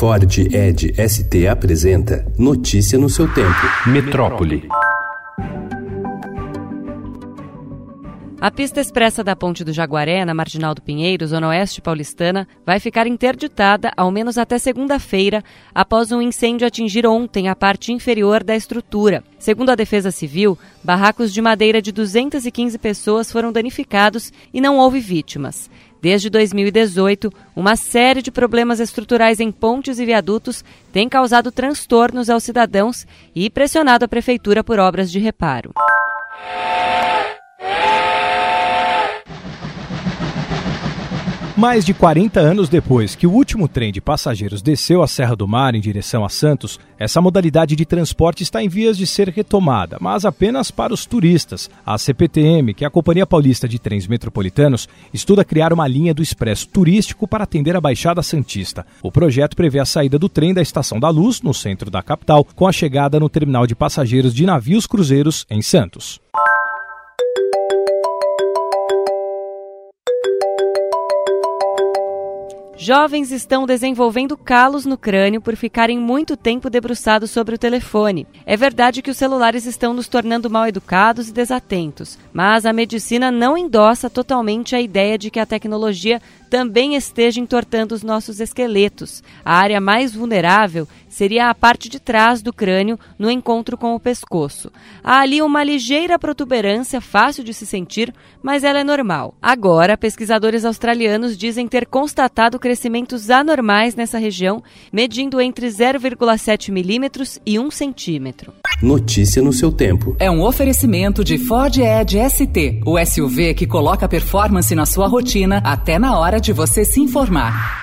Ford Ed ST apresenta Notícia no seu tempo. Metrópole. A pista expressa da Ponte do Jaguaré, na Marginal do Pinheiro, zona oeste paulistana, vai ficar interditada ao menos até segunda-feira, após um incêndio atingir ontem a parte inferior da estrutura. Segundo a Defesa Civil, barracos de madeira de 215 pessoas foram danificados e não houve vítimas. Desde 2018, uma série de problemas estruturais em pontes e viadutos tem causado transtornos aos cidadãos e pressionado a prefeitura por obras de reparo. Mais de 40 anos depois que o último trem de passageiros desceu a Serra do Mar em direção a Santos, essa modalidade de transporte está em vias de ser retomada, mas apenas para os turistas. A CPTM, que é a Companhia Paulista de Trens Metropolitanos, estuda criar uma linha do expresso turístico para atender a Baixada Santista. O projeto prevê a saída do trem da Estação da Luz, no centro da capital, com a chegada no terminal de passageiros de navios cruzeiros em Santos. Jovens estão desenvolvendo calos no crânio por ficarem muito tempo debruçados sobre o telefone. É verdade que os celulares estão nos tornando mal educados e desatentos, mas a medicina não endossa totalmente a ideia de que a tecnologia também esteja entortando os nossos esqueletos. A área mais vulnerável seria a parte de trás do crânio no encontro com o pescoço. Há ali uma ligeira protuberância fácil de se sentir, mas ela é normal. Agora, pesquisadores australianos dizem ter constatado crescimentos anormais nessa região, medindo entre 0,7 milímetros e 1 centímetro. Notícia no seu tempo. É um oferecimento de Ford Edge ST, o SUV que coloca performance na sua rotina até na hora de você se informar.